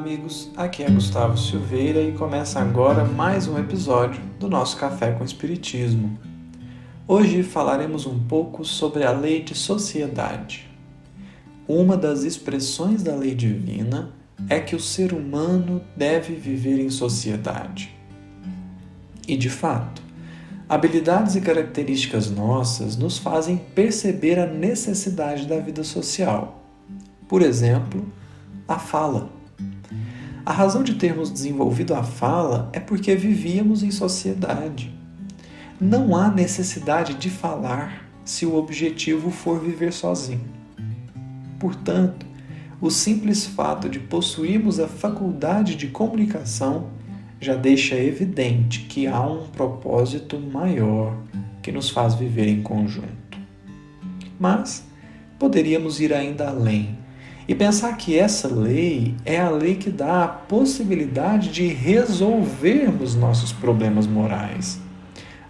Amigos. Aqui é Gustavo Silveira e começa agora mais um episódio do nosso Café com Espiritismo. Hoje falaremos um pouco sobre a lei de sociedade. Uma das expressões da lei divina é que o ser humano deve viver em sociedade. E de fato, habilidades e características nossas nos fazem perceber a necessidade da vida social. Por exemplo, a fala. A razão de termos desenvolvido a fala é porque vivíamos em sociedade. Não há necessidade de falar se o objetivo for viver sozinho. Portanto, o simples fato de possuirmos a faculdade de comunicação já deixa evidente que há um propósito maior que nos faz viver em conjunto. Mas poderíamos ir ainda além e pensar que essa lei é a lei que dá a possibilidade de resolvermos nossos problemas morais.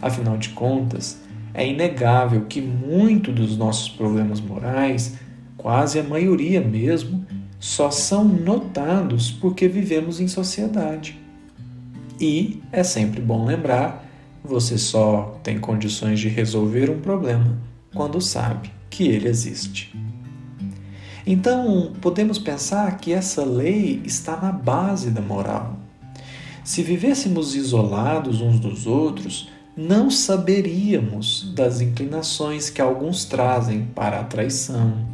Afinal de contas, é inegável que muito dos nossos problemas morais, quase a maioria mesmo, só são notados porque vivemos em sociedade. E é sempre bom lembrar: você só tem condições de resolver um problema quando sabe que ele existe. Então, podemos pensar que essa lei está na base da moral. Se vivêssemos isolados uns dos outros, não saberíamos das inclinações que alguns trazem para a traição,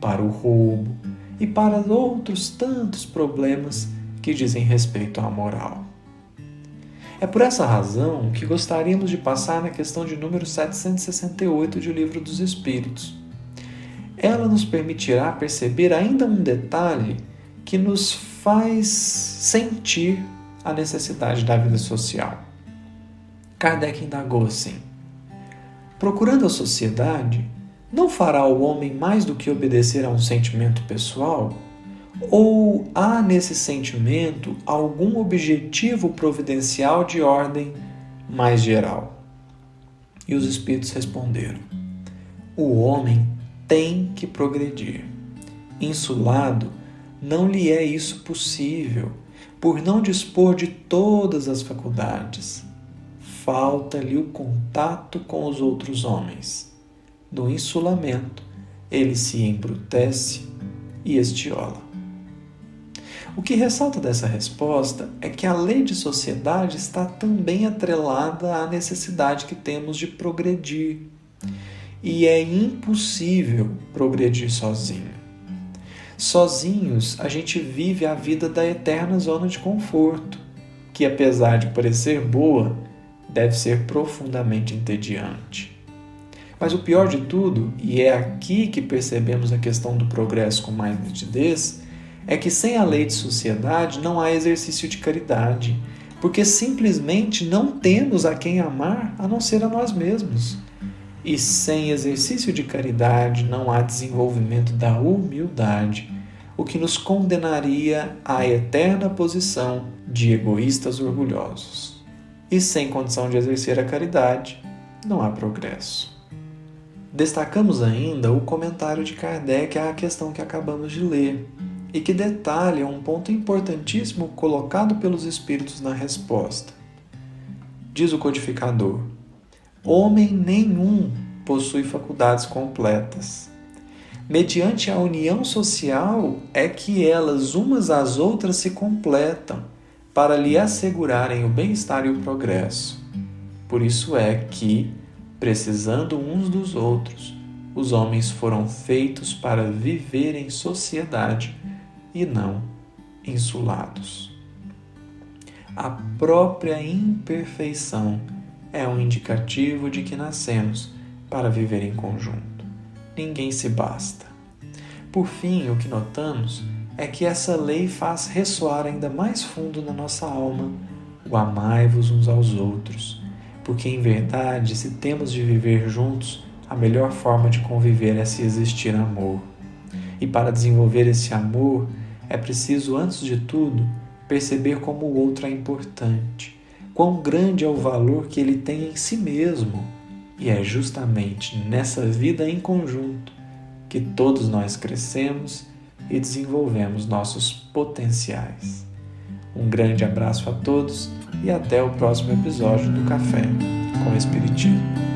para o roubo e para outros tantos problemas que dizem respeito à moral. É por essa razão que gostaríamos de passar na questão de número 768 de O Livro dos Espíritos ela nos permitirá perceber ainda um detalhe que nos faz sentir a necessidade da vida social. Kardec indagou assim: Procurando a sociedade, não fará o homem mais do que obedecer a um sentimento pessoal? Ou há nesse sentimento algum objetivo providencial de ordem mais geral? E os espíritos responderam: O homem tem que progredir. Insulado, não lhe é isso possível, por não dispor de todas as faculdades. Falta-lhe o contato com os outros homens. No insulamento, ele se embrutece e estiola. O que ressalta dessa resposta é que a lei de sociedade está também atrelada à necessidade que temos de progredir e é impossível progredir sozinho. Sozinhos, a gente vive a vida da eterna zona de conforto, que apesar de parecer boa, deve ser profundamente entediante. Mas o pior de tudo, e é aqui que percebemos a questão do progresso com mais nitidez, é que sem a lei de sociedade não há exercício de caridade, porque simplesmente não temos a quem amar a não ser a nós mesmos. E sem exercício de caridade não há desenvolvimento da humildade, o que nos condenaria à eterna posição de egoístas orgulhosos. E sem condição de exercer a caridade, não há progresso. Destacamos ainda o comentário de Kardec à questão que acabamos de ler, e que detalha um ponto importantíssimo colocado pelos Espíritos na resposta. Diz o codificador: Homem nenhum possui faculdades completas. Mediante a união social é que elas umas às outras se completam para lhe assegurarem o bem-estar e o progresso. Por isso é que, precisando uns dos outros, os homens foram feitos para viver em sociedade e não insulados. A própria imperfeição é um indicativo de que nascemos para viver em conjunto. Ninguém se basta. Por fim, o que notamos é que essa lei faz ressoar ainda mais fundo na nossa alma o amai-vos uns aos outros, porque em verdade, se temos de viver juntos, a melhor forma de conviver é se existir amor. E para desenvolver esse amor, é preciso, antes de tudo, perceber como o outro é importante quão grande é o valor que ele tem em si mesmo. E é justamente nessa vida em conjunto que todos nós crescemos e desenvolvemos nossos potenciais. Um grande abraço a todos e até o próximo episódio do Café com Espiritismo.